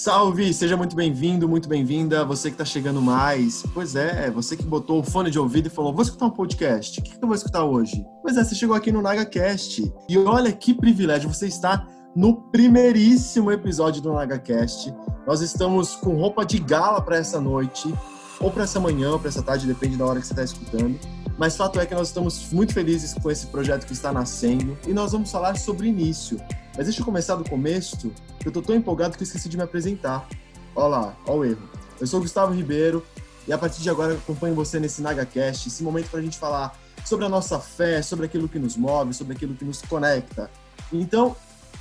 Salve, seja muito bem-vindo, muito bem-vinda. Você que está chegando mais. Pois é, você que botou o fone de ouvido e falou: vou escutar um podcast. O que, eu vou escutar hoje? Pois é, você chegou aqui no NagaCast. E olha que privilégio, você está no primeiríssimo episódio do NagaCast. Nós estamos com roupa de gala para essa noite, ou para essa manhã, ou para essa tarde, depende da hora que você está escutando. Mas fato é que nós estamos muito felizes com esse projeto que está nascendo e nós vamos falar sobre início. Mas deixa eu começar do começo, eu tô tão empolgado que eu esqueci de me apresentar. Olha lá, olha o erro. Eu sou o Gustavo Ribeiro e a partir de agora acompanho você nesse NagaCast, esse momento para a gente falar sobre a nossa fé, sobre aquilo que nos move, sobre aquilo que nos conecta. Então,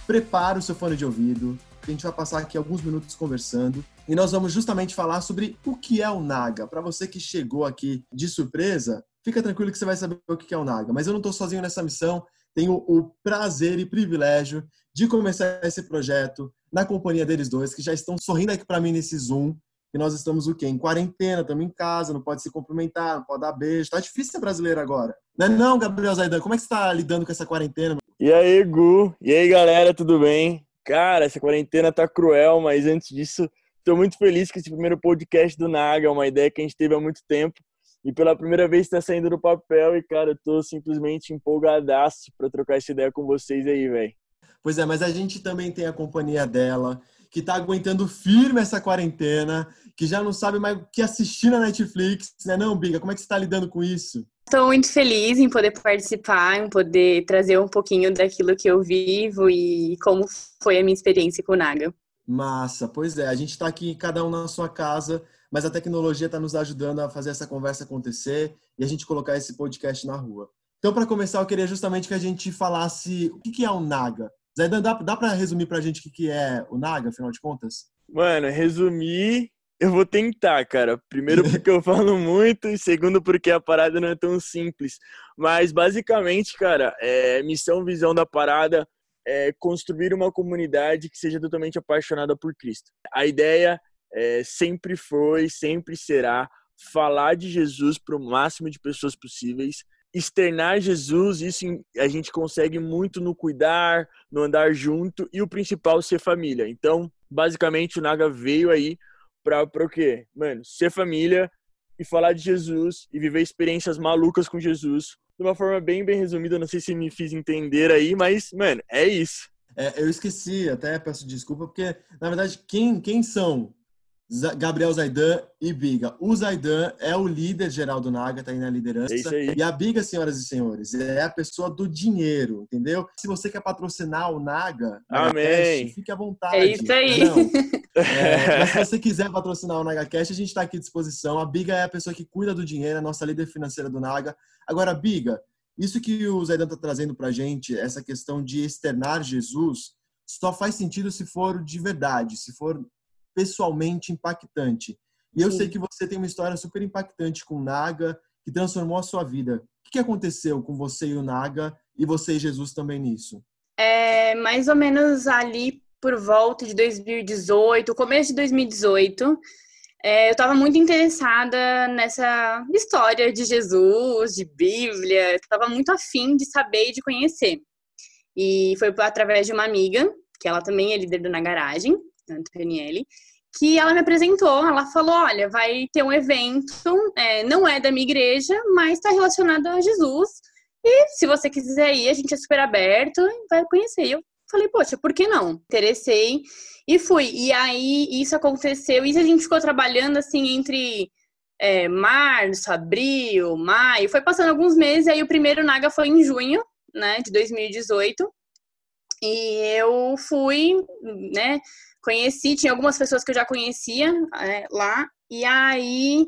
prepare o seu fone de ouvido, que a gente vai passar aqui alguns minutos conversando e nós vamos justamente falar sobre o que é o Naga. Para você que chegou aqui de surpresa, fica tranquilo que você vai saber o que é o Naga. Mas eu não estou sozinho nessa missão, tenho o prazer e privilégio de começar esse projeto na companhia deles dois, que já estão sorrindo aqui para mim nesse Zoom. E nós estamos o quê? Em quarentena, estamos em casa, não pode se cumprimentar, não pode dar beijo. Tá difícil ser brasileiro agora. Não é não, Gabriel Zaidan? Como é que você está lidando com essa quarentena? E aí, Gu? E aí, galera, tudo bem? Cara, essa quarentena tá cruel, mas antes disso, estou muito feliz que esse primeiro podcast do Naga é uma ideia que a gente teve há muito tempo e pela primeira vez está saindo do papel e, cara, eu tô simplesmente empolgadaço para trocar essa ideia com vocês aí, velho. Pois é, mas a gente também tem a companhia dela, que tá aguentando firme essa quarentena, que já não sabe mais o que assistir na Netflix, né não, Biga? Como é que você tá lidando com isso? Estou muito feliz em poder participar, em poder trazer um pouquinho daquilo que eu vivo e como foi a minha experiência com o Naga. Massa, pois é. A gente está aqui, cada um na sua casa, mas a tecnologia está nos ajudando a fazer essa conversa acontecer e a gente colocar esse podcast na rua. Então, para começar, eu queria justamente que a gente falasse o que é o Naga. Zé, dá, dá para resumir para a gente o que é o Naga, afinal de contas? Mano, resumir, eu vou tentar, cara. Primeiro porque eu falo muito e segundo porque a parada não é tão simples. Mas basicamente, cara, é missão, visão da parada é, construir uma comunidade que seja totalmente apaixonada por Cristo. A ideia é, sempre foi, sempre será falar de Jesus para o máximo de pessoas possíveis, externar Jesus, isso a gente consegue muito no cuidar, no andar junto e o principal ser família. Então, basicamente o Naga veio aí para o quê? Mano, ser família e falar de Jesus e viver experiências malucas com Jesus de uma forma bem, bem resumida. Não sei se me fiz entender aí, mas, mano, é isso. É, eu esqueci, até peço desculpa, porque, na verdade, quem, quem são Gabriel Zaidan e Biga. O Zaidan é o líder geral do Naga, tá aí na liderança. É e a Biga, senhoras e senhores, é a pessoa do dinheiro, entendeu? Se você quer patrocinar o Naga, Amém. fique à vontade. É isso aí. É, mas se você quiser patrocinar o NagaCast, a gente está aqui à disposição. A Biga é a pessoa que cuida do dinheiro, a nossa líder financeira do Naga. Agora, Biga, isso que o Zaidan está trazendo para a gente, essa questão de externar Jesus, só faz sentido se for de verdade, se for pessoalmente impactante. E eu Sim. sei que você tem uma história super impactante com o Naga, que transformou a sua vida. O que aconteceu com você e o Naga, e você e Jesus também nisso? É mais ou menos ali por volta de 2018, começo de 2018, é, eu estava muito interessada nessa história de Jesus, de Bíblia, estava muito afim de saber e de conhecer. E foi através de uma amiga, que ela também é líder do Na Garagem, Antonielli, que ela me apresentou. Ela falou: Olha, vai ter um evento, é, não é da minha igreja, mas está relacionado a Jesus. E se você quiser ir, a gente é super aberto vai conhecer. E eu falei: Poxa, por que não? Interessei e fui. E aí isso aconteceu. E a gente ficou trabalhando assim entre. É, março, abril, maio, foi passando alguns meses, aí o primeiro Naga foi em junho, né, de 2018. E eu fui, né, conheci, tinha algumas pessoas que eu já conhecia é, lá, e aí,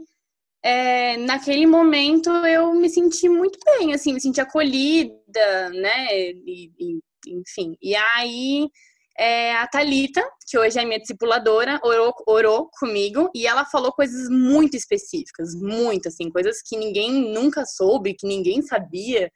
é, naquele momento, eu me senti muito bem, assim, me senti acolhida, né, e, e, enfim. E aí, é, a Talita, que hoje é minha discipuladora, orou, orou comigo e ela falou coisas muito específicas, muito, assim, coisas que ninguém nunca soube, que ninguém sabia,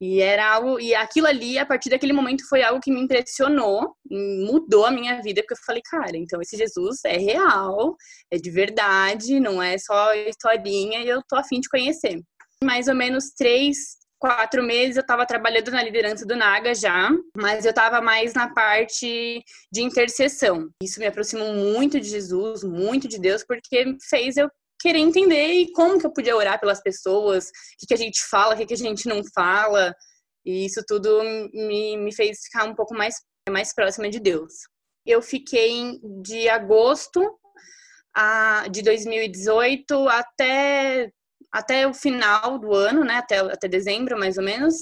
e era algo, e aquilo ali, a partir daquele momento, foi algo que me impressionou, mudou a minha vida, porque eu falei, cara, então esse Jesus é real, é de verdade, não é só historinha, e eu tô afim de conhecer. Mais ou menos três, quatro meses eu estava trabalhando na liderança do Naga já, mas eu estava mais na parte de intercessão. Isso me aproximou muito de Jesus, muito de Deus, porque fez eu querer entender como que eu podia orar pelas pessoas, o que, que a gente fala, o que, que a gente não fala. E isso tudo me, me fez ficar um pouco mais, mais próxima de Deus. Eu fiquei de agosto a, de 2018 até até o final do ano, né, até, até dezembro mais ou menos,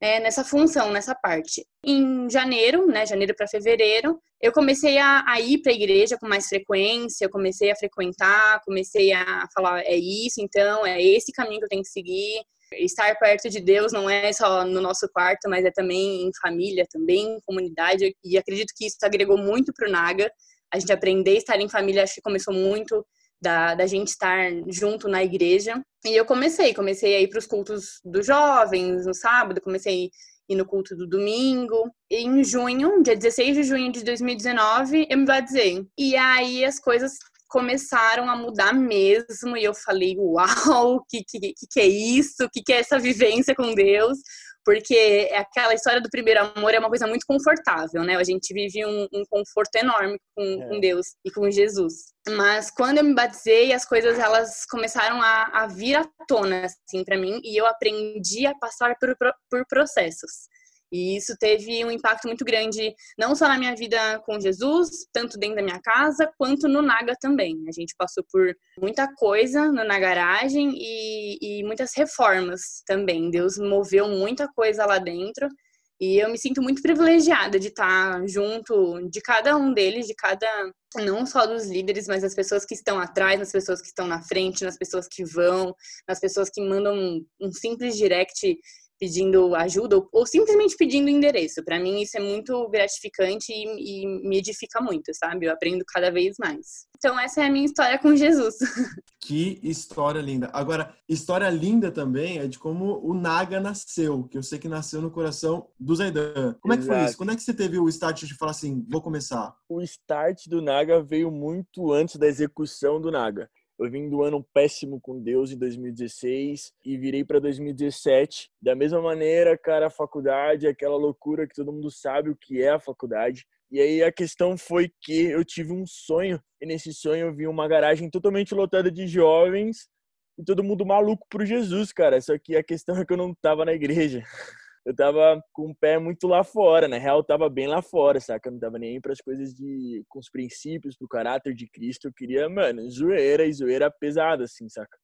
é, nessa função, nessa parte. Em janeiro, né, janeiro para fevereiro, eu comecei a, a ir para a igreja com mais frequência, comecei a frequentar, comecei a falar, é isso então, é esse caminho que eu tenho que seguir. Estar perto de Deus não é só no nosso quarto, mas é também em família, também em comunidade, e acredito que isso agregou muito para o Naga. A gente aprender a estar em família, acho que começou muito da, da gente estar junto na igreja. E eu comecei, comecei a ir para os cultos dos jovens no sábado, comecei ir no culto do domingo. E em junho, dia 16 de junho de 2019, eu me batizei. E aí as coisas começaram a mudar mesmo e eu falei, uau, o que, que, que é isso? O que, que é essa vivência com Deus? Porque aquela história do primeiro amor é uma coisa muito confortável, né? A gente vive um, um conforto enorme com, é. com, Deus e com Jesus. Mas quando eu me batizei, as coisas elas começaram a, a vir à tona, assim, para mim, e eu aprendi a passar por, por processos. E isso teve um impacto muito grande, não só na minha vida com Jesus, tanto dentro da minha casa, quanto no Naga também. A gente passou por muita coisa na garagem e, e muitas reformas também. Deus moveu muita coisa lá dentro. E eu me sinto muito privilegiada de estar junto de cada um deles, de cada, não só dos líderes, mas das pessoas que estão atrás, nas pessoas que estão na frente, nas pessoas que vão, nas pessoas que mandam um, um simples direct pedindo ajuda ou, ou simplesmente pedindo endereço. Para mim isso é muito gratificante e, e, me edifica muito, sabe? Eu aprendo cada vez mais. Então essa é a minha história com Jesus. Que história linda. Agora, história linda também é de como o Naga nasceu, que eu sei que nasceu no coração do Zaidan. Como é que foi isso? Quando é que você teve o start de falar assim, vou começar? O start do Naga veio muito antes da execução do Naga. Eu vim do ano péssimo com Deus em 2016 e virei para 2017. Da mesma maneira, cara, a faculdade, aquela loucura que todo mundo sabe o que é a faculdade. E aí a questão foi que eu tive um sonho, e nesse sonho eu vi uma garagem totalmente lotada de jovens e todo mundo maluco por Jesus, cara. Só que a questão é que eu não tava na igreja eu tava com o pé muito lá fora, na real, eu tava bem lá fora, saca? Eu não tava nem aí pras coisas de. com os princípios, pro caráter de Cristo. Eu queria, mano, zoeira e zoeira pesada, assim, saca?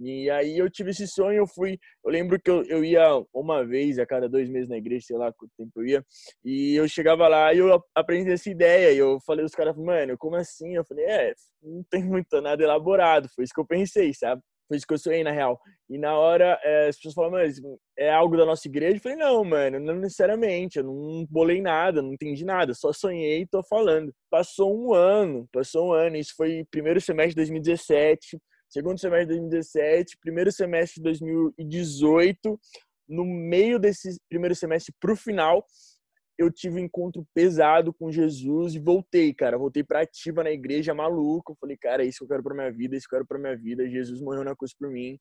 E aí eu tive esse sonho, eu fui. Eu lembro que eu, eu ia uma vez a cada dois meses na igreja, sei lá quanto tempo eu ia, e eu chegava lá e eu aprendi essa ideia. E eu falei, os caras, mano, como assim? Eu falei, é, não tem muito nada elaborado. Foi isso que eu pensei, sabe? Foi isso que eu sonhei, na real. E na hora, é, as pessoas falam, mas é algo da nossa igreja? Eu falei, não, mano, não necessariamente. Eu não bolei nada, não entendi nada. Só sonhei e tô falando. Passou um ano, passou um ano. Isso foi primeiro semestre de 2017, segundo semestre de 2017, primeiro semestre de 2018. No meio desse primeiro semestre pro final, eu tive um encontro pesado com Jesus e voltei, cara. Voltei pra ativa na igreja, maluco. Falei, cara, é isso que eu quero pra minha vida, é isso que eu quero pra minha vida. Jesus morreu na cruz por mim.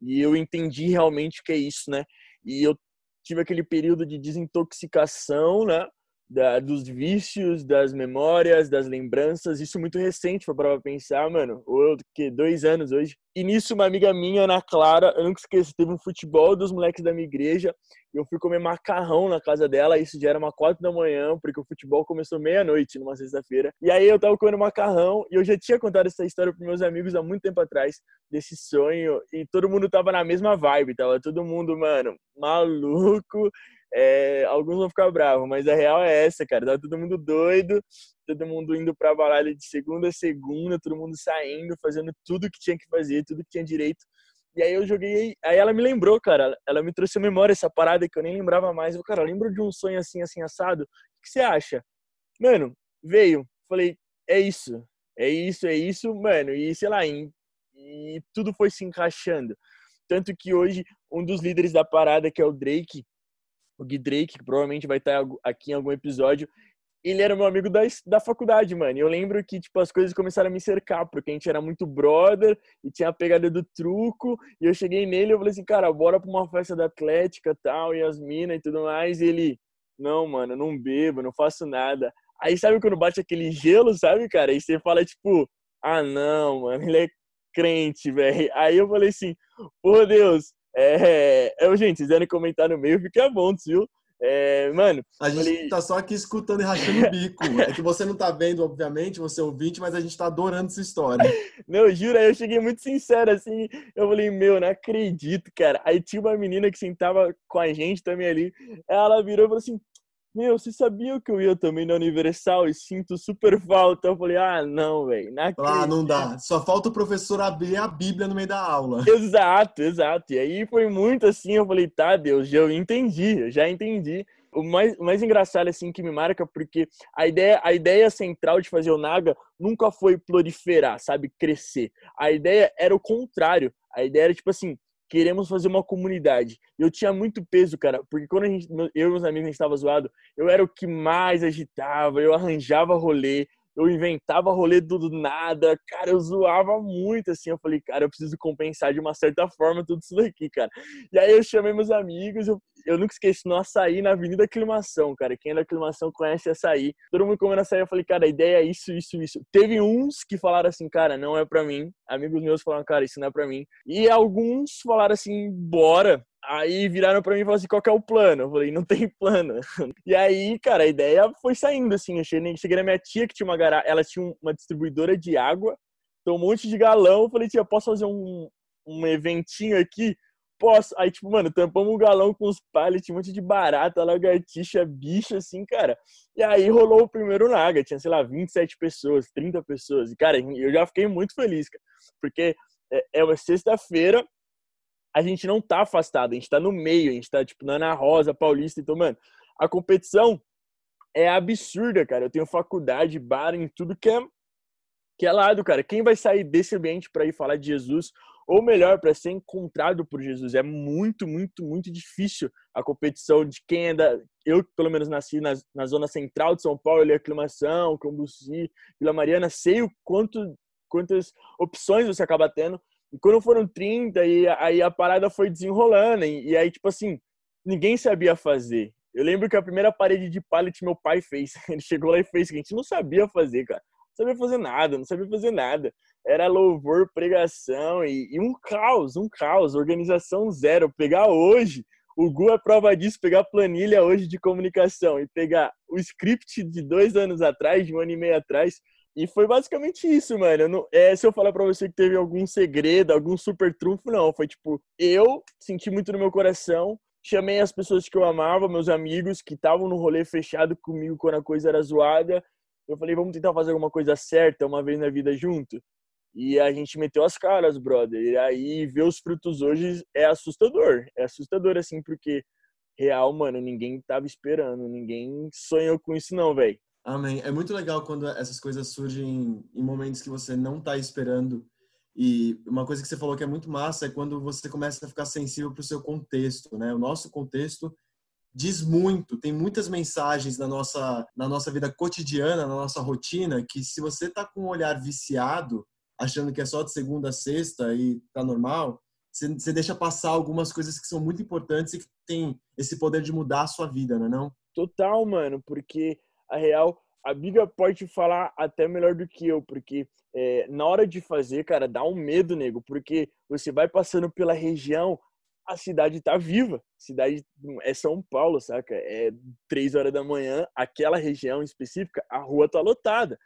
E eu entendi realmente o que é isso, né? E eu tive aquele período de desintoxicação, né? Da, dos vícios, das memórias, das lembranças. Isso muito recente, foi para pensar, mano. Ou que dois anos hoje. E nisso, uma amiga minha, Ana Clara, eu nunca esqueço, teve um futebol dos moleques da minha igreja. Eu fui comer macarrão na casa dela. Isso já era uma quatro da manhã, porque o futebol começou meia-noite, numa sexta-feira. E aí eu tava comendo macarrão e eu já tinha contado essa história para meus amigos há muito tempo atrás, desse sonho. E todo mundo tava na mesma vibe, tava todo mundo, mano, maluco é, alguns vão ficar bravos, mas a real é essa, cara. Tá todo mundo doido, todo mundo indo pra balada de segunda a segunda, todo mundo saindo, fazendo tudo que tinha que fazer, tudo que tinha direito. E aí eu joguei, aí ela me lembrou, cara, ela me trouxe a memória essa parada que eu nem lembrava mais. Eu, cara, lembro de um sonho assim, assim, assado. O que você acha? Mano, veio. Falei, é isso, é isso, é isso, mano. E sei lá, e, e tudo foi se encaixando. Tanto que hoje, um dos líderes da parada, que é o Drake, o Gui Drake, que provavelmente vai estar aqui em algum episódio, ele era meu amigo da, da faculdade, mano. E eu lembro que, tipo, as coisas começaram a me cercar, porque a gente era muito brother e tinha a pegada do truco. E eu cheguei nele e eu falei assim, cara, bora pra uma festa da Atlética tal, e as minas e tudo mais. E ele, não, mano, não bebo, não faço nada. Aí sabe quando bate aquele gelo, sabe, cara? E você fala, tipo, ah, não, mano, ele é crente, velho. Aí eu falei assim, por Deus, é, é, gente, se quiserem comentar no meio, fica bom, viu? É, mano. A gente falei... tá só aqui escutando e rachando o bico. é que você não tá vendo, obviamente, você é ouvinte, mas a gente tá adorando essa história. Não, juro, aí eu cheguei muito sincero, assim. Eu falei, meu, não acredito, cara. Aí tinha uma menina que sentava com a gente também ali. Ela virou e falou assim: meu, você sabia que eu ia também na Universal e sinto super falta? Eu falei, ah, não, velho. Ah, não dá. Só falta o professor abrir a Bíblia no meio da aula. Exato, exato. E aí foi muito assim, eu falei, tá, Deus, eu entendi, eu já entendi. O mais, o mais engraçado, assim, que me marca, porque a ideia, a ideia central de fazer o Naga nunca foi proliferar, sabe? Crescer. A ideia era o contrário. A ideia era, tipo assim, queremos fazer uma comunidade. Eu tinha muito peso, cara, porque quando a gente, eu e meus amigos a gente estava zoado, eu era o que mais agitava, eu arranjava rolê, eu inventava rolê do nada, cara, eu zoava muito, assim, eu falei, cara, eu preciso compensar de uma certa forma tudo isso daqui, cara. E aí eu chamei meus amigos, eu, eu nunca esqueci no açaí na Avenida Aclimação, cara, quem é da Aclimação conhece açaí, todo mundo comendo açaí, eu falei, cara, a ideia é isso, isso, isso. Teve uns que falaram assim, cara, não é pra mim, amigos meus falaram, cara, isso não é pra mim, e alguns falaram assim, bora, Aí viraram para mim e falaram assim, qual que é o plano? Eu falei, não tem plano. E aí, cara, a ideia foi saindo, assim. Eu cheguei, cheguei na minha tia, que tinha uma garagem, ela tinha uma distribuidora de água, então um monte de galão. Eu falei, tia, posso fazer um, um eventinho aqui? Posso. Aí, tipo, mano, tampamos um galão com os pallets, um monte de barata, lagartixa, bicho, assim, cara. E aí rolou o primeiro Naga. Tinha, sei lá, 27 pessoas, 30 pessoas. E, cara, eu já fiquei muito feliz, cara. Porque é, é uma sexta-feira, a gente não tá afastado, a gente tá no meio, a gente tá, tipo, na Ana Rosa, Paulista. Então, mano, a competição é absurda, cara. Eu tenho faculdade, bar, em tudo que é, que é lado, cara. Quem vai sair desse ambiente para ir falar de Jesus, ou melhor, para ser encontrado por Jesus? É muito, muito, muito difícil a competição de quem é da. Eu, pelo menos, nasci na, na zona central de São Paulo, ali, Aclimação, Cambuci, Vila Mariana, sei o quanto, quantas opções você acaba tendo e quando foram 30, e aí a parada foi desenrolando. E, e aí, tipo assim, ninguém sabia fazer. Eu lembro que a primeira parede de pallet meu pai fez. Ele chegou lá e fez, que a gente não sabia fazer, cara. Não sabia fazer nada, não sabia fazer nada. Era louvor, pregação e, e um caos, um caos, organização zero. Pegar hoje, o Gu é prova disso, pegar planilha hoje de comunicação e pegar o script de dois anos atrás, de um ano e meio atrás, e foi basicamente isso, mano. Não, é, se eu falar pra você que teve algum segredo, algum super trunfo, não. Foi tipo, eu senti muito no meu coração, chamei as pessoas que eu amava, meus amigos que estavam no rolê fechado comigo quando a coisa era zoada. Eu falei, vamos tentar fazer alguma coisa certa uma vez na vida junto. E a gente meteu as caras, brother. E aí ver os frutos hoje é assustador. É assustador, assim, porque real, mano, ninguém tava esperando, ninguém sonhou com isso, não, velho. Amém. É muito legal quando essas coisas surgem em momentos que você não está esperando. E uma coisa que você falou que é muito massa é quando você começa a ficar sensível para o seu contexto, né? O nosso contexto diz muito, tem muitas mensagens na nossa, na nossa vida cotidiana, na nossa rotina, que se você está com um olhar viciado, achando que é só de segunda a sexta e tá normal, você, deixa passar algumas coisas que são muito importantes e que tem esse poder de mudar a sua vida, não é não? Total, mano, porque a real, a Biga pode falar até melhor do que eu, porque é, na hora de fazer, cara, dá um medo, nego, porque você vai passando pela região, a cidade tá viva. Cidade é São Paulo, saca? É três horas da manhã, aquela região específica, a rua tá lotada,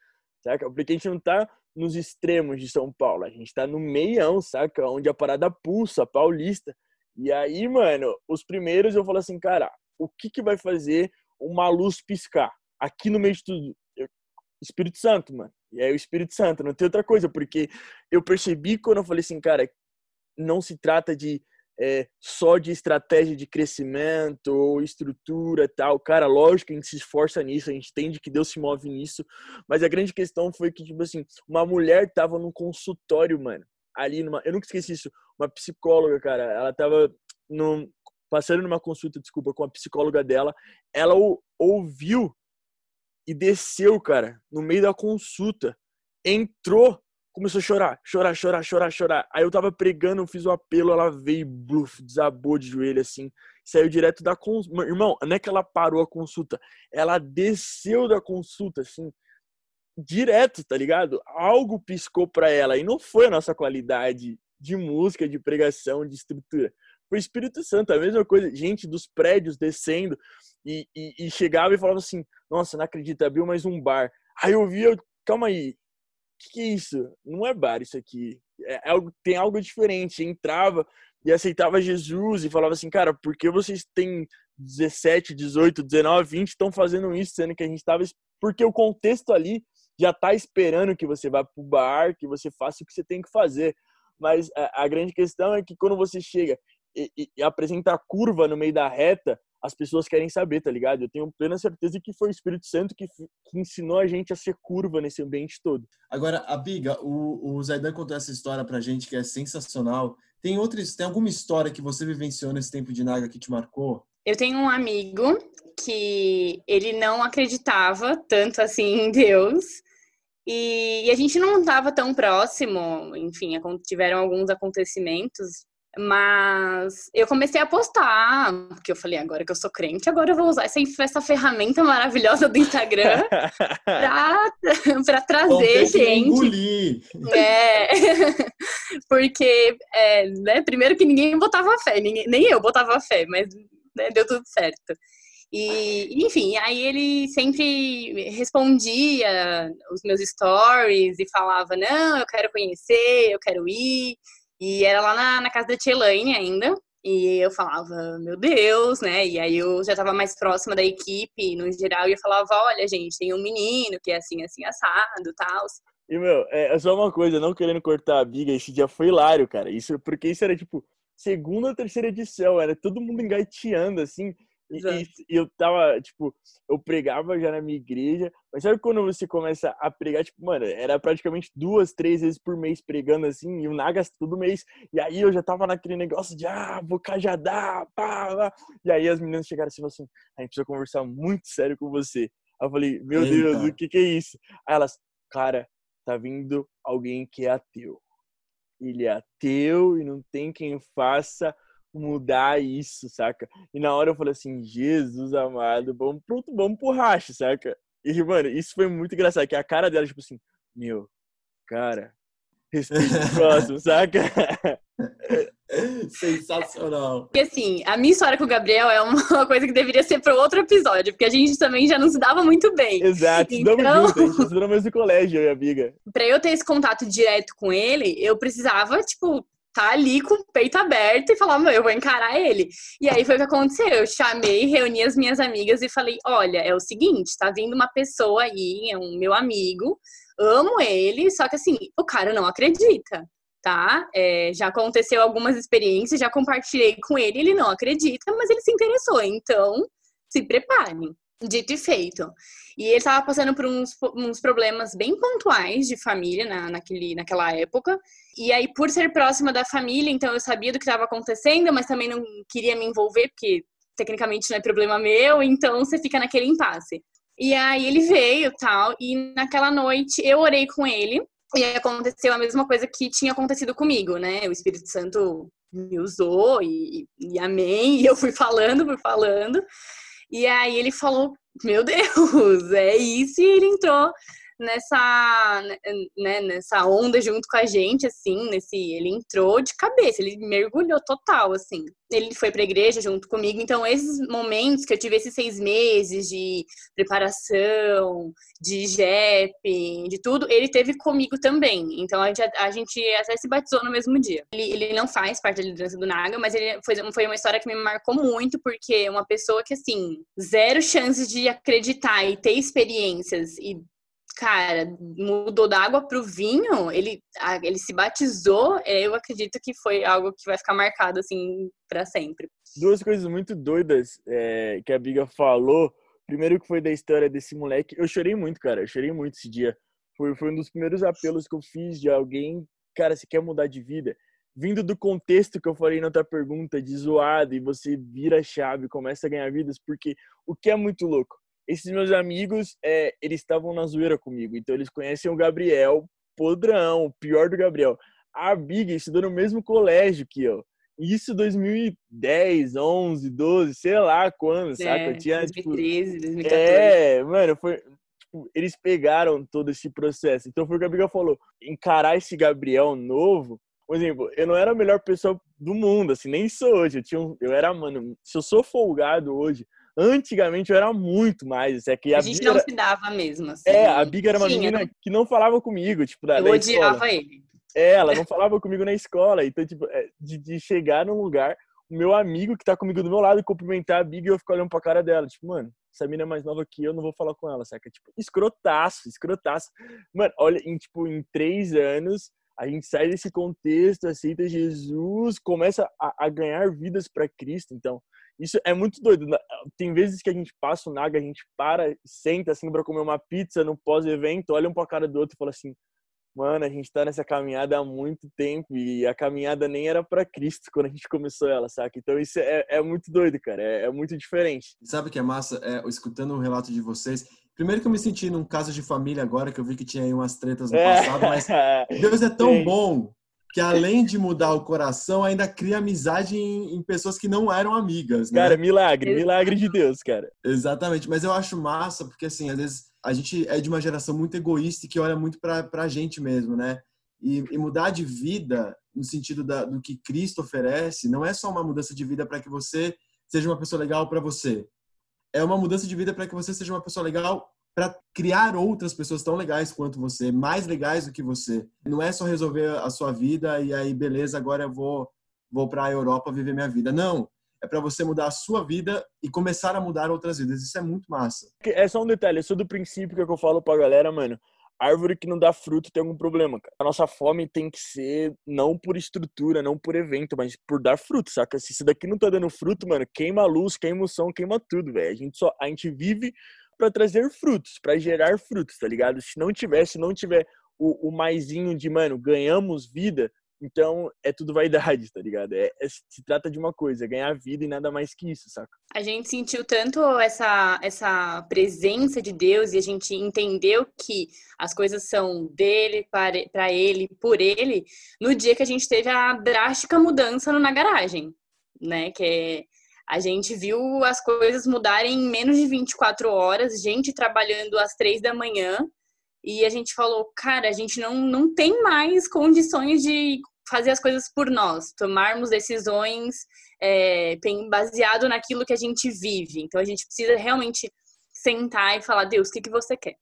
saca? Porque a gente não tá nos extremos de São Paulo, a gente tá no meião, saca? Onde a parada pulsa, paulista. E aí, mano, os primeiros eu falo assim, cara, o que que vai fazer uma luz piscar? aqui no meio de tudo, eu, Espírito Santo, mano. E é o Espírito Santo, não tem outra coisa, porque eu percebi quando eu falei assim, cara, não se trata de é, só de estratégia de crescimento ou estrutura tal. Cara, lógico que a gente se esforça nisso, a gente entende que Deus se move nisso, mas a grande questão foi que, tipo assim, uma mulher tava num consultório, mano, ali numa. Eu nunca esqueci isso, uma psicóloga, cara, ela tava num, passando numa consulta, desculpa, com a psicóloga dela, ela ouviu e desceu, cara, no meio da consulta. Entrou, começou a chorar, chorar, chorar, chorar, chorar. Aí eu tava pregando, eu fiz o apelo, ela veio, bluf, desabou de joelho assim, saiu direto da consulta. Irmão, não é que ela parou a consulta, ela desceu da consulta, assim, direto, tá ligado? Algo piscou pra ela e não foi a nossa qualidade de música, de pregação, de estrutura. Foi Espírito Santo, a mesma coisa, gente dos prédios descendo e, e, e chegava e falava assim: Nossa, não acredito, abriu mais um bar. Aí eu via, calma aí, que, que é isso? Não é bar isso aqui. É, é algo, tem algo diferente. Entrava e aceitava Jesus e falava assim, cara, por que vocês têm 17, 18, 19, 20 estão fazendo isso, sendo que a gente estava. Porque o contexto ali já está esperando que você vá para o bar, que você faça o que você tem que fazer. Mas a, a grande questão é que quando você chega e, e, e, apresenta a curva no meio da reta, as pessoas querem saber, tá ligado? Eu tenho plena certeza que foi o Espírito Santo que, que ensinou a gente a ser curva nesse ambiente todo. Agora, Abiga, o, o Zaidan contou essa história pra gente que é sensacional. Tem outras, tem alguma história que você vivenciou nesse tempo de Naga que te marcou? Eu tenho um amigo que ele não acreditava tanto assim em Deus. E, e a gente não estava tão próximo, enfim, tiveram alguns acontecimentos mas eu comecei a postar, porque eu falei, agora que eu sou crente, agora eu vou usar essa, essa ferramenta maravilhosa do Instagram pra, pra trazer gente. É, porque, é, né, primeiro que ninguém botava fé, ninguém, nem eu botava fé, mas né, deu tudo certo. E, enfim, aí ele sempre respondia os meus stories e falava: Não, eu quero conhecer, eu quero ir. E era lá na, na casa da Tia Elaine ainda. E eu falava, meu Deus, né? E aí eu já estava mais próxima da equipe, no geral, e eu falava, olha, gente, tem um menino que é assim, assim, assado tal. E, meu, é, é só uma coisa, não querendo cortar a biga, esse dia foi hilário, cara. Isso, porque isso era, tipo, segunda ou terceira edição, era todo mundo engaiteando, assim. E, e, eu tava, tipo, eu pregava já na minha igreja, mas sabe quando você começa a pregar, tipo, mano, era praticamente duas, três vezes por mês pregando assim, e o Nagas todo mês, e aí eu já tava naquele negócio de, ah, vou cajadar, pá, pá. E aí as meninas chegaram assim, assim, a gente precisa conversar muito sério com você. Aí eu falei, meu Eita. Deus, o que que é isso? Aí elas, cara, tá vindo alguém que é ateu. Ele é ateu e não tem quem faça mudar isso, saca? E na hora eu falei assim, Jesus amado, vamos pro, vamos pro racha, saca? E, mano, isso foi muito engraçado, que a cara dela, tipo assim, meu, cara, respeito o próximo, saca? Sensacional. E assim, a minha história com o Gabriel é uma coisa que deveria ser para outro episódio, porque a gente também já não se dava muito bem. Exato, então... estudamos juntos, a gente estudou no mesmo colégio, eu e a amiga. Pra eu ter esse contato direto com ele, eu precisava, tipo, tá ali com o peito aberto e falar, eu vou encarar ele. E aí foi o que aconteceu. Eu chamei, reuni as minhas amigas e falei: olha, é o seguinte, tá vindo uma pessoa aí, é um meu amigo, amo ele, só que assim, o cara não acredita. Tá? É, já aconteceu algumas experiências, já compartilhei com ele, ele não acredita, mas ele se interessou. Então, se preparem. Dito e feito. E ele estava passando por uns, uns, problemas bem pontuais de família na, naquele, naquela época. E aí, por ser próxima da família, então eu sabia do que estava acontecendo, mas também não queria me envolver, porque tecnicamente não é problema meu, então você fica naquele impasse. E aí ele veio tal, e naquela noite eu orei com ele, e aconteceu a mesma coisa que tinha acontecido comigo, né? O Espírito Santo me usou, e, e amém, e eu fui falando, fui falando. E aí ele falou: Meu Deus, é isso, e ele entrou nessa, né, nessa onda junto com a gente, assim, nesse, ele entrou de cabeça, ele mergulhou total, assim. Ele foi para a igreja junto comigo, então esses momentos que eu tive esses seis meses de preparação, de JEP, de tudo, ele teve comigo também. Então a gente, a gente até se batizou no mesmo dia. Ele, ele não faz parte da liderança do Naga, mas ele foi, foi uma história que me marcou muito, porque uma pessoa que, assim, zero chances de acreditar e ter experiências e cara, mudou da água pro vinho, ele, ele se batizou, é, eu acredito que foi algo que vai ficar marcado, assim, para sempre. Duas coisas muito doidas é, que a Biga falou. Primeiro que foi da história desse moleque. Eu chorei muito, cara. Eu chorei muito esse dia. Foi, foi um dos primeiros apelos que eu fiz de alguém, cara, você quer mudar de vida? Vindo do contexto que eu falei na outra pergunta, de zoado, e você vira a chave, começa a ganhar vidas, porque o que é muito louco? Esses meus amigos, é, eles estavam na zoeira comigo. Então, eles conhecem o Gabriel podrão, o pior do Gabriel. A Big estudou no mesmo colégio que eu. Isso 2010, 11, 12, sei lá quando, é, saca? Eu tinha, 2013, tipo, 2014. É, mano, foi, tipo, eles pegaram todo esse processo. Então foi o que a Biga falou, encarar esse Gabriel novo, por exemplo, eu não era a melhor pessoa do mundo, assim, nem sou hoje. Eu, tinha um, eu era, mano, se eu sou folgado hoje, antigamente eu era muito mais. É que a, a gente não era... se dava mesmo. Assim, é, a Biga era uma tinha, menina não... que não falava comigo, tipo, da, Eu da odiava escola. ele. É, ela não falava comigo na escola. Então, tipo, é, de, de chegar num lugar, o meu amigo que tá comigo do meu lado cumprimentar a Big e eu ficar olhando pra cara dela. Tipo, mano, essa menina é mais nova que eu, não vou falar com ela, saca? Tipo, escrotaço, escrotaço. Mano, olha, em, tipo, em três anos, a gente sai desse contexto, aceita Jesus, começa a, a ganhar vidas para Cristo. Então, isso é muito doido. Tem vezes que a gente passa o Naga, a gente para, senta assim para comer uma pizza no pós-evento, olha um pra cara do outro e fala assim: Mano, a gente tá nessa caminhada há muito tempo e a caminhada nem era para Cristo quando a gente começou ela, saca? Então isso é, é muito doido, cara. É, é muito diferente. Sabe o que é massa? É, escutando o relato de vocês, Primeiro que eu me senti num caso de família agora, que eu vi que tinha aí umas tretas no é. passado, mas Deus é tão bom que além de mudar o coração, ainda cria amizade em, em pessoas que não eram amigas, né? Cara, milagre, milagre de Deus, cara. Exatamente, mas eu acho massa, porque assim, às vezes a gente é de uma geração muito egoísta e que olha muito para a gente mesmo, né? E, e, mudar de vida, no sentido da, do que Cristo oferece, não é só uma mudança de vida para que você seja uma pessoa legal para você. É uma mudança de vida para que você seja uma pessoa legal para criar outras pessoas tão legais quanto você, mais legais do que você. Não é só resolver a sua vida e aí beleza, agora eu vou vou para a Europa viver minha vida. Não, é para você mudar a sua vida e começar a mudar outras vidas. Isso é muito massa. É só um detalhe, sou do princípio que, é eu falo pra galera, mano. Árvore que não dá fruto tem algum problema, cara. A nossa fome tem que ser não por estrutura, não por evento, mas por dar fruto, saca? Se isso daqui não tá dando fruto, mano, queima a luz, queima o som, queima tudo, velho. A gente só a gente vive para trazer frutos, para gerar frutos, tá ligado? Se não tiver, se não tiver o, o maisinho de, mano, ganhamos vida, então é tudo vaidade, tá ligado? É, é, se trata de uma coisa, é ganhar vida e nada mais que isso, saca? A gente sentiu tanto essa, essa presença de Deus e a gente entendeu que as coisas são dele, para ele, por ele, no dia que a gente teve a drástica mudança na garagem, né? Que é a gente viu as coisas mudarem em menos de 24 horas, gente trabalhando às três da manhã, e a gente falou, cara, a gente não, não tem mais condições de fazer as coisas por nós, tomarmos decisões é, baseado naquilo que a gente vive. Então a gente precisa realmente sentar e falar, Deus, o que, que você quer?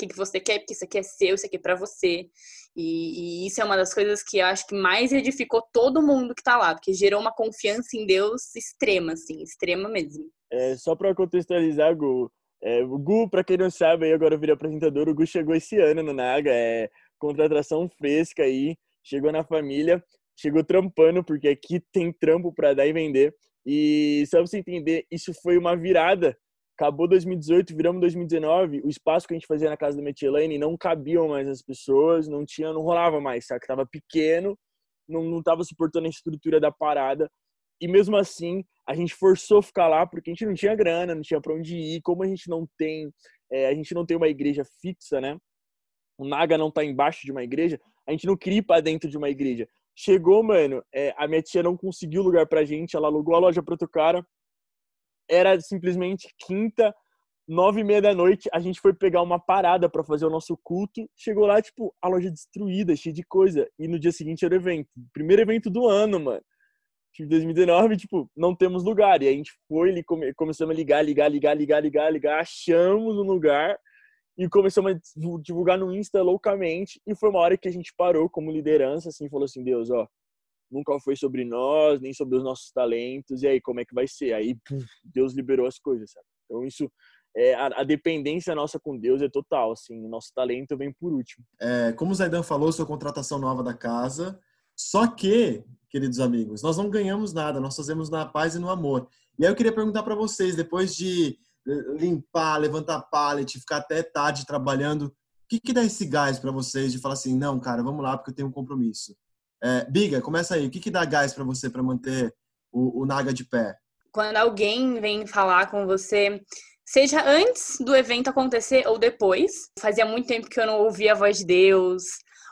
Que, que você quer? Porque isso aqui é seu, isso aqui é para você. E, e, isso é uma das coisas que eu acho que mais edificou todo mundo que tá lá, porque gerou uma confiança em Deus extrema, assim, extrema mesmo. É, só para contextualizar, Gu, é, o Gu, para quem não sabe, aí agora vira apresentador, o Gu chegou esse ano no Naga, é contratação fresca aí, chegou na família, chegou trampando, porque aqui tem trampo para dar e vender. E só pra você entender, isso foi uma virada acabou 2018, viramos 2019, o espaço que a gente fazia na casa da Metilane não cabiam mais as pessoas, não tinha, não rolava mais, sabe? Tava pequeno, não, não tava suportando a estrutura da parada. E mesmo assim, a gente forçou ficar lá porque a gente não tinha grana, não tinha para onde ir. Como a gente não tem, é, a gente não tem uma igreja fixa, né? O Naga não tá embaixo de uma igreja, a gente não queria ir pra dentro de uma igreja. Chegou, mano, é, a minha tia não conseguiu lugar pra gente, ela alugou a loja pro outro cara, era simplesmente quinta, nove e meia da noite, a gente foi pegar uma parada para fazer o nosso culto. Chegou lá, tipo, a loja destruída, cheia de coisa. E no dia seguinte era o evento. Primeiro evento do ano, mano. Tipo, 2019, tipo, não temos lugar. E a gente foi, e come, começamos a ligar, ligar, ligar, ligar, ligar, ligar. Achamos um lugar e começamos a divulgar no Insta loucamente. E foi uma hora que a gente parou como liderança, assim, falou assim, Deus, ó, nunca foi sobre nós, nem sobre os nossos talentos, e aí como é que vai ser? Aí puf, Deus liberou as coisas, sabe? Então isso, é, a, a, dependência nossa com Deus é total, assim, nosso talento vem por último. É, como o Zaidan falou, sua contratação nova da casa, só que, queridos amigos, nós não ganhamos nada, nós fazemos na paz e no amor. E aí eu queria perguntar para vocês, depois de limpar, levantar pallet, ficar até tarde trabalhando, o que, que dá esse gás para vocês de falar assim, não, cara, vamos lá porque eu tenho um compromisso? É, Biga, começa aí. O que, que dá gás para você para manter o, o Naga de pé? Quando alguém vem falar com você Seja antes do evento acontecer ou depois. Fazia muito tempo que eu não ouvia a voz de Deus,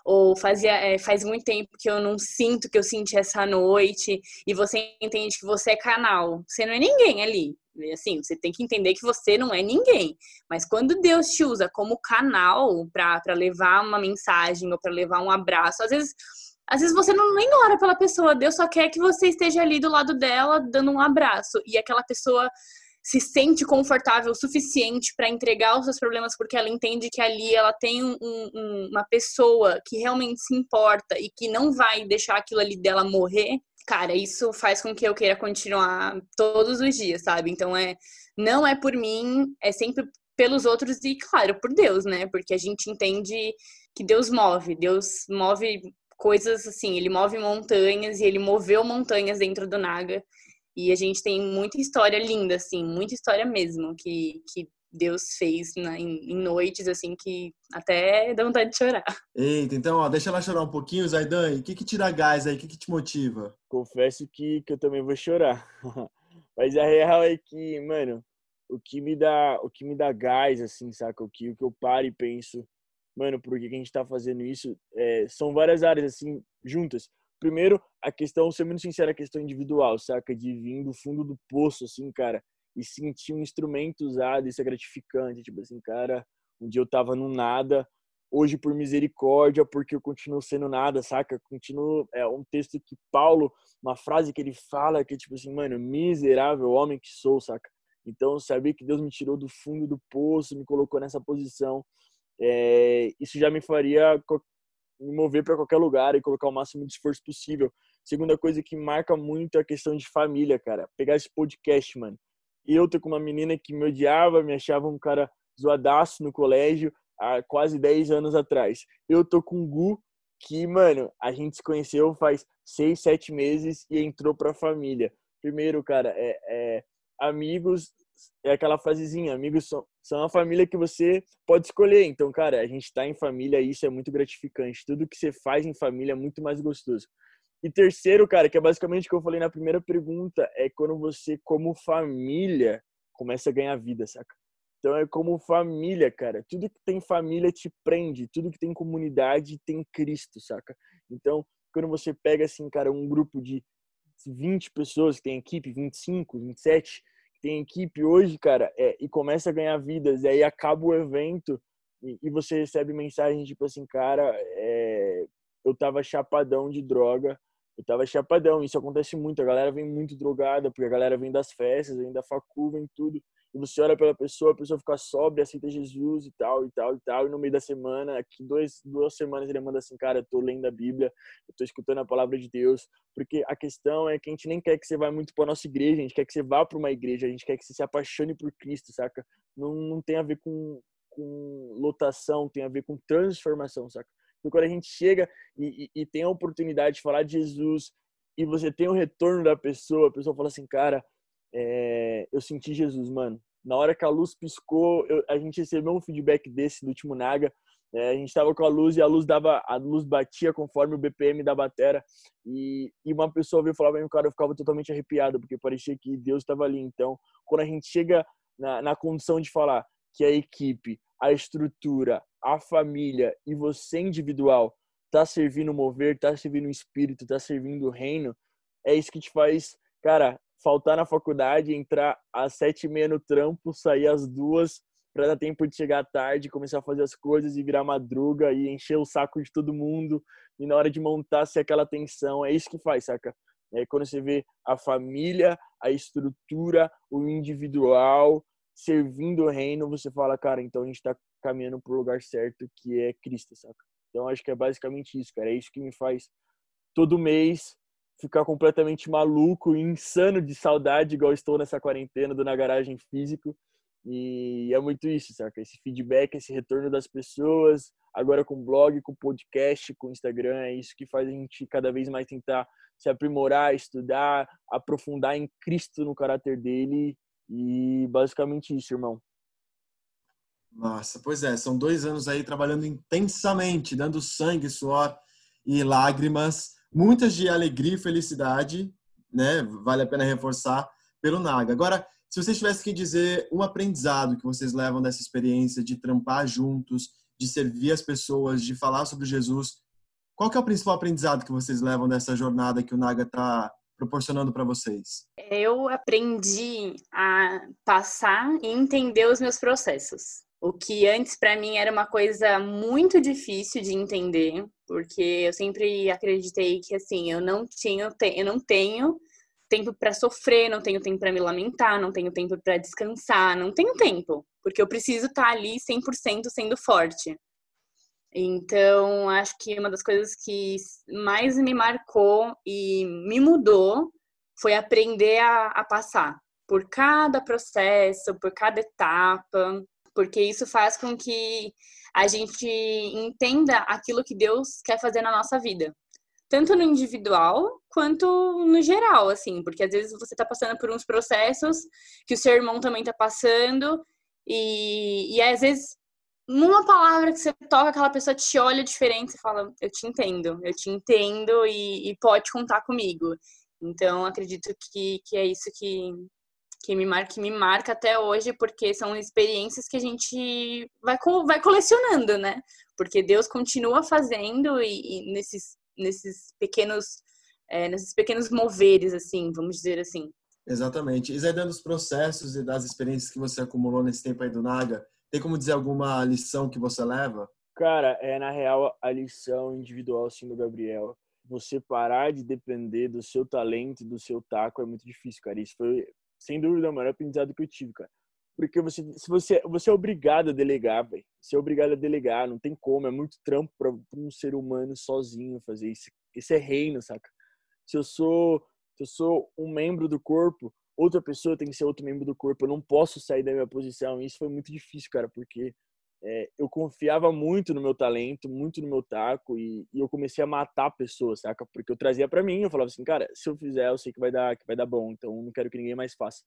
ou fazia, é, faz muito tempo que eu não sinto que eu senti essa noite, e você entende que você é canal. Você não é ninguém ali. Assim, você tem que entender que você não é ninguém. Mas quando Deus te usa como canal para levar uma mensagem ou para levar um abraço, às vezes às vezes você não nem ora pela pessoa, Deus só quer que você esteja ali do lado dela, dando um abraço. E aquela pessoa se sente confortável o suficiente para entregar os seus problemas porque ela entende que ali ela tem um, um, uma pessoa que realmente se importa e que não vai deixar aquilo ali dela morrer, cara, isso faz com que eu queira continuar todos os dias, sabe? Então é não é por mim, é sempre pelos outros e claro, por Deus, né? Porque a gente entende que Deus move, Deus move coisas assim, ele move montanhas e ele moveu montanhas dentro do Naga. E a gente tem muita história linda, assim, muita história mesmo, que, que Deus fez na, em, em, noites, assim, que até dá vontade de chorar. Eita, então, ó, deixa ela chorar um pouquinho, Zaidan. O que que tira gás aí? O que que te motiva? Confesso que, que eu também vou chorar. Mas a real é que, mano, o que me dá, o que me dá gás, assim, saca? O que, o que eu paro e penso, mano, por que, a gente tá fazendo isso? É, são várias áreas, assim, juntas. Primeiro, a questão, ser muito sincero, a questão individual, saca? De vir do fundo do poço, assim, cara, e sentir um instrumento usado, isso é gratificante. Tipo assim, cara, um dia eu tava no nada, hoje por misericórdia, porque eu continuo sendo nada, saca? Continuo, é um texto que Paulo, uma frase que ele fala que é tipo assim, mano, miserável homem que sou, saca? Então, saber que Deus me tirou do fundo do poço, me colocou nessa posição, é, isso já me faria me mover para qualquer lugar e colocar o máximo de esforço possível. Segunda coisa que marca muito é a questão de família, cara. Pegar esse podcast, mano. Eu tô com uma menina que me odiava, me achava um cara zoadaço no colégio há quase 10 anos atrás. Eu tô com o Gu, que, mano, a gente se conheceu faz 6, 7 meses e entrou pra família. Primeiro, cara, é, é amigos é aquela frasezinha, amigos são, são a família que você pode escolher. Então, cara, a gente tá em família e isso é muito gratificante. Tudo que você faz em família é muito mais gostoso. E terceiro, cara, que é basicamente o que eu falei na primeira pergunta, é quando você, como família, começa a ganhar vida, saca? Então é como família, cara. Tudo que tem família te prende, tudo que tem comunidade tem Cristo, saca? Então, quando você pega assim, cara, um grupo de 20 pessoas que tem equipe, 25, 27, tem equipe hoje, cara, é, e começa a ganhar vidas, e aí acaba o evento e, e você recebe mensagem tipo assim, cara, é, eu tava chapadão de droga, eu tava chapadão. Isso acontece muito, a galera vem muito drogada, porque a galera vem das festas, vem da facu, vem tudo e você ora pela pessoa, a pessoa fica sóbria, aceita Jesus e tal, e tal, e tal, e no meio da semana, aqui dois, duas semanas ele manda assim, cara, eu tô lendo a Bíblia, eu tô escutando a palavra de Deus, porque a questão é que a gente nem quer que você vá muito pra nossa igreja, a gente quer que você vá para uma igreja, a gente quer que você se apaixone por Cristo, saca? Não, não tem a ver com, com lotação, tem a ver com transformação, saca? Porque quando a gente chega e, e, e tem a oportunidade de falar de Jesus e você tem o retorno da pessoa, a pessoa fala assim, cara, é, eu senti Jesus, mano. Na hora que a luz piscou, eu, a gente recebeu um feedback desse do último Naga. É, a gente estava com a luz e a luz dava, a luz batia conforme o BPM da batera e, e uma pessoa veio falar para mim, cara, eu ficava totalmente arrepiado porque parecia que Deus estava ali. Então, quando a gente chega na, na condição de falar que a equipe, a estrutura, a família e você individual tá servindo o mover, tá servindo o espírito, tá servindo o reino, é isso que te faz, cara, faltar na faculdade, entrar às sete e meia no trampo, sair às duas para dar tempo de chegar tarde, começar a fazer as coisas e virar madruga e encher o saco de todo mundo e na hora de montar se aquela tensão, é isso que faz, saca? É quando você vê a família, a estrutura, o individual servindo o reino, você fala, cara, então a gente tá caminhando pro lugar certo que é Cristo, saca? Então acho que é basicamente isso, cara. É isso que me faz todo mês ficar completamente maluco e insano de saudade, igual estou nessa quarentena do Na Garagem Físico. E é muito isso, saca? Esse feedback, esse retorno das pessoas, agora com blog, com podcast, com Instagram, é isso que faz a gente cada vez mais tentar se aprimorar, estudar, aprofundar em Cristo no caráter dele. E basicamente isso, irmão. Nossa, pois é, são dois anos aí trabalhando intensamente, dando sangue, suor e lágrimas muitas de alegria e felicidade, né? Vale a pena reforçar pelo Naga. Agora, Se vocês tivessem que dizer um aprendizado que vocês levam dessa experiência de trampar juntos, de servir as pessoas, de falar sobre Jesus, qual é o principal aprendizado que vocês levam dessa jornada que o Naga está proporcionando para vocês? Eu aprendi a passar e entender os meus processos. O que antes para mim era uma coisa muito difícil de entender, porque eu sempre acreditei que assim, eu não tinha, eu não tenho tempo para sofrer, não tenho tempo para me lamentar, não tenho tempo para descansar, não tenho tempo, porque eu preciso estar tá ali 100% sendo forte. Então, acho que uma das coisas que mais me marcou e me mudou foi aprender a, a passar por cada processo, por cada etapa, porque isso faz com que a gente entenda aquilo que Deus quer fazer na nossa vida. Tanto no individual quanto no geral, assim, porque às vezes você está passando por uns processos que o seu irmão também está passando, e, e às vezes, numa palavra que você toca, aquela pessoa te olha diferente e fala: Eu te entendo, eu te entendo e, e pode contar comigo. Então, acredito que, que é isso que, que me marca, que me marca até hoje, porque são experiências que a gente vai, vai colecionando, né? Porque Deus continua fazendo e, e nesses, nesses pequenos é, nesses pequenos moveres, assim, vamos dizer assim. Exatamente. E dando os processos e das experiências que você acumulou nesse tempo aí do Naga, tem como dizer alguma lição que você leva? Cara, é na real a lição individual, assim, do Gabriel. Você parar de depender do seu talento, do seu taco, é muito difícil, cara. Isso foi sem dúvida, o maior aprendizado que eu tive, cara. Porque você, se você, você é obrigado a delegar, velho. Você é obrigado a delegar, não tem como. É muito trampo para um ser humano sozinho fazer isso. Isso é reino, saca? Se eu sou, se eu sou um membro do corpo, outra pessoa tem que ser outro membro do corpo. Eu não posso sair da minha posição. Isso foi muito difícil, cara, porque é, eu confiava muito no meu talento, muito no meu taco e, e, eu comecei a matar pessoas, saca? Porque eu trazia para mim, eu falava assim, cara, se eu fizer, eu sei que vai dar, que vai dar bom, então não quero que ninguém mais faça.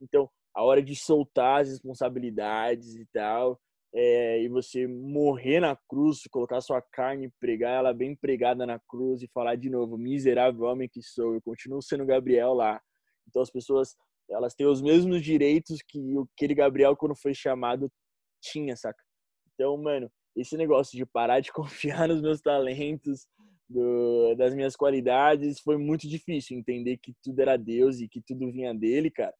Então, a hora de soltar as responsabilidades e tal, é, e você morrer na cruz, colocar sua carne, pregar ela bem pregada na cruz e falar de novo, miserável homem que sou, eu continuo sendo Gabriel lá. Então as pessoas, elas têm os mesmos direitos que aquele Gabriel quando foi chamado tinha, saca? Então, mano, esse negócio de parar de confiar nos meus talentos, do, das minhas qualidades, foi muito difícil entender que tudo era Deus e que tudo vinha dele, cara.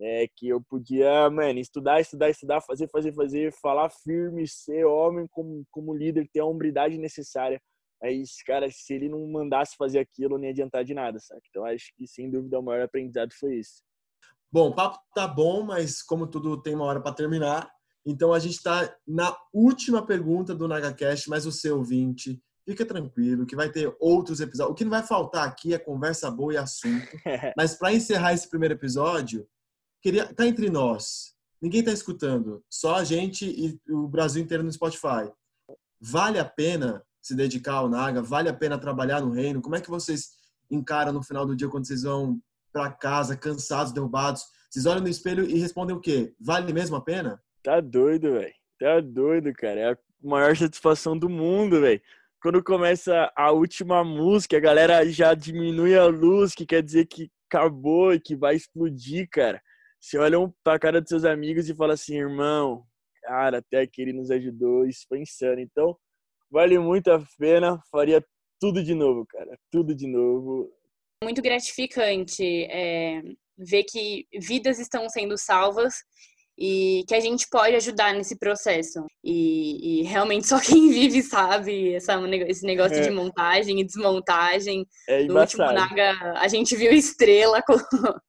É que eu podia, mano, estudar, estudar, estudar, fazer, fazer, fazer, falar firme, ser homem como, como líder, ter a hombridade necessária. Mas, cara, se ele não mandasse fazer aquilo, não ia adiantar de nada, sabe? Então, acho que, sem dúvida, o maior aprendizado foi isso. Bom, o papo tá bom, mas como tudo tem uma hora para terminar, então a gente está na última pergunta do NagaCast, mas o seu ouvinte, fica tranquilo que vai ter outros episódios. O que não vai faltar aqui é conversa boa e assunto. mas para encerrar esse primeiro episódio, queria tá entre nós. Ninguém está escutando, só a gente e o Brasil inteiro no Spotify. Vale a pena se dedicar ao Naga? Vale a pena trabalhar no reino? Como é que vocês encaram no final do dia quando vocês vão para casa, cansados, derrubados? Vocês olham no espelho e respondem o quê? Vale mesmo a pena? Tá doido, velho. Tá doido, cara. É a maior satisfação do mundo, velho. Quando começa a última música, a galera já diminui a luz, que quer dizer que acabou e que vai explodir, cara. Você olha pra cara dos seus amigos e fala assim, irmão, cara, até que ele nos ajudou, isso foi insano. Então, vale muito a pena, faria tudo de novo, cara, tudo de novo. Muito gratificante é, ver que vidas estão sendo salvas e que a gente pode ajudar nesse processo. E, e realmente só quem vive sabe essa, esse negócio é. de montagem e desmontagem. É no último Naga, a gente viu estrela com...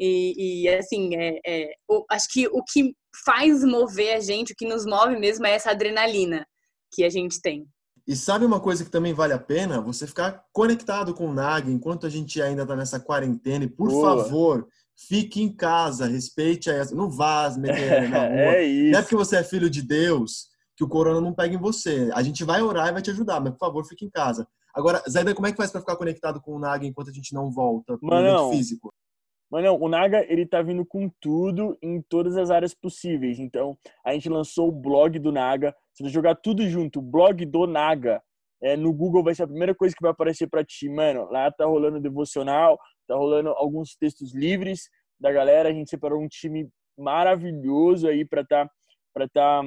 E, e assim, é, é, o, acho que o que faz mover a gente, o que nos move mesmo é essa adrenalina que a gente tem. E sabe uma coisa que também vale a pena? Você ficar conectado com o Naga enquanto a gente ainda está nessa quarentena. E, por Boa. favor, Fique em casa, respeite a Não vá meter na rua. é isso. Não é porque você é filho de Deus que o corona não pega em você. A gente vai orar e vai te ajudar, mas por favor, fique em casa. Agora, Zaidan, como é que faz para ficar conectado com o Naga enquanto a gente não volta pro mundo físico? Mas não, o Naga ele tá vindo com tudo em todas as áreas possíveis. Então, a gente lançou o blog do Naga. Você vai jogar tudo junto, blog do Naga. É, no Google vai ser a primeira coisa que vai aparecer para ti, mano. Lá tá rolando devocional, tá rolando alguns textos livres, da galera. A gente separou um time maravilhoso aí para tá, para tá,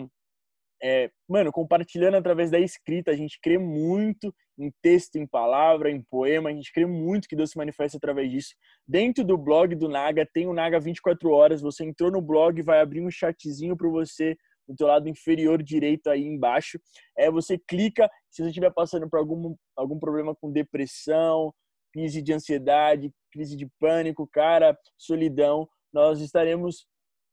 é, mano, compartilhando através da escrita. A gente crê muito em texto, em palavra, em poema. A gente crê muito que Deus se manifesta através disso. Dentro do blog do Naga tem o Naga 24 horas. Você entrou no blog, vai abrir um chatzinho para você no teu lado inferior direito aí embaixo. É, você clica, se você estiver passando por algum, algum problema com depressão, crise de ansiedade, crise de pânico, cara, solidão, nós estaremos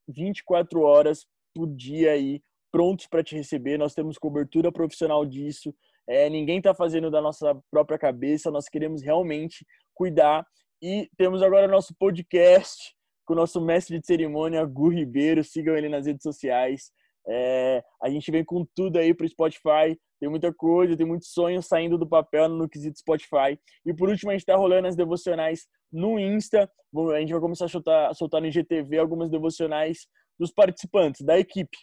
24 horas por dia aí prontos para te receber. Nós temos cobertura profissional disso. É, ninguém está fazendo da nossa própria cabeça. Nós queremos realmente cuidar. E temos agora nosso podcast com o nosso mestre de cerimônia, Gu Ribeiro. Sigam ele nas redes sociais. É, a gente vem com tudo aí para o Spotify. Tem muita coisa, tem muitos sonhos saindo do papel no quesito Spotify. E por último, a gente está rolando as devocionais no Insta. A gente vai começar a soltar, soltar no IGTV algumas devocionais dos participantes, da equipe.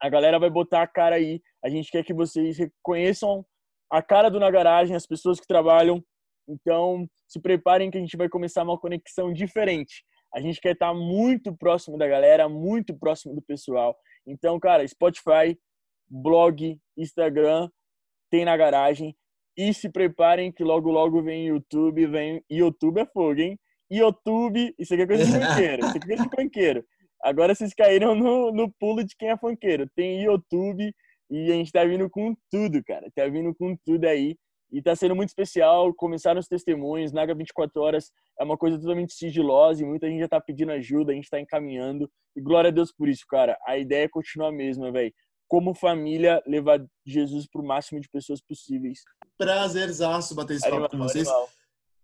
A galera vai botar a cara aí. A gente quer que vocês reconheçam a cara do Na Garagem, as pessoas que trabalham. Então, se preparem que a gente vai começar uma conexão diferente. A gente quer estar muito próximo da galera, muito próximo do pessoal. Então, cara, Spotify, blog, Instagram, tem na garagem. E se preparem que logo, logo vem YouTube, vem YouTube é fogo, hein? YouTube, isso aqui é coisa de funkeiro, isso aqui é coisa de funkeiro. Agora vocês caíram no, no pulo de quem é funkeiro. Tem YouTube e a gente tá vindo com tudo, cara. Tá vindo com tudo aí. E tá sendo muito especial. Começaram os testemunhos. Naga 24 Horas é uma coisa totalmente sigilosa e muita gente já tá pedindo ajuda, a gente tá encaminhando. E glória a Deus por isso, cara. A ideia continua a mesma, velho. Como família, levar Jesus pro máximo de pessoas possíveis. Prazerzaço bater esse papo com vocês. Animal.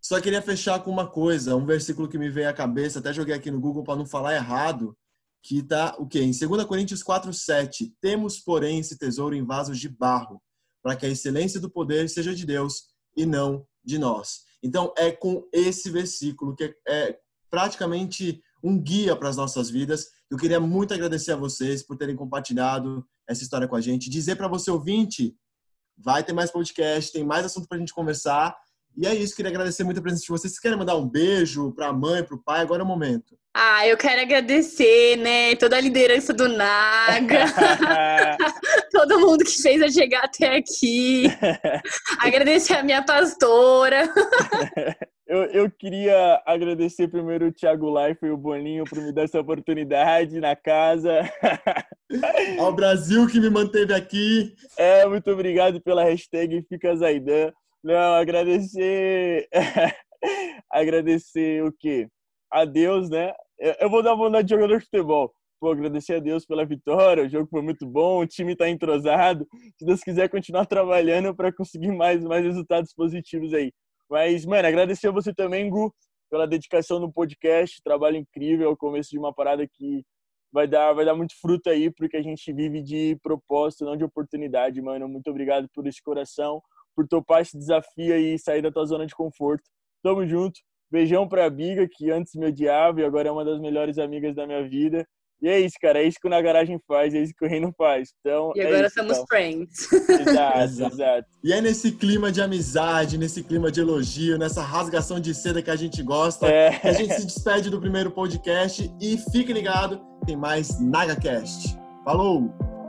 Só queria fechar com uma coisa, um versículo que me veio à cabeça, até joguei aqui no Google para não falar errado, que está o quê? Em 2 Coríntios 4:7, temos, porém, esse tesouro em vasos de barro, para que a excelência do poder seja de Deus e não de nós. Então, é com esse versículo que é praticamente um guia para as nossas vidas. Eu queria muito agradecer a vocês por terem compartilhado essa história com a gente. Dizer para você ouvinte, vai ter mais podcast, tem mais assunto para a gente conversar. E é isso, queria agradecer muito a presença de vocês. Vocês querem mandar um beijo para a mãe, para o pai? Agora é o momento. Ah, eu quero agradecer, né, toda a liderança do Naga, todo mundo que fez eu chegar até aqui. agradecer a minha pastora. eu, eu queria agradecer primeiro o Thiago Life e o Boninho por me dar essa oportunidade na casa. Ao Brasil que me manteve aqui. É, muito obrigado pela hashtag Fica Zaidan. Não, agradecer. agradecer o quê? A Deus, né? Eu vou dar vontade de jogador de futebol. Pô, agradecer a Deus pela vitória, o jogo foi muito bom, o time tá entrosado. Se Deus quiser continuar trabalhando para conseguir mais, mais resultados positivos aí. Mas, mano, agradecer a você também, Gu, pela dedicação no podcast, trabalho incrível, o começo de uma parada que vai dar, vai dar muito fruto aí, porque a gente vive de propósito, não de oportunidade, mano. Muito obrigado por esse coração por topar esse desafio e sair da tua zona de conforto. Tamo junto. Beijão pra Biga, que antes me odiava e agora é uma das melhores amigas da minha vida. E é isso, cara. É isso que o Na Garagem faz, é isso que o Reino faz. Então, e agora é somos então. friends. Exato, exato. E é nesse clima de amizade, nesse clima de elogio, nessa rasgação de seda que a gente gosta, é. que a gente se despede do primeiro podcast. E fique ligado, tem mais NagaCast. Falou!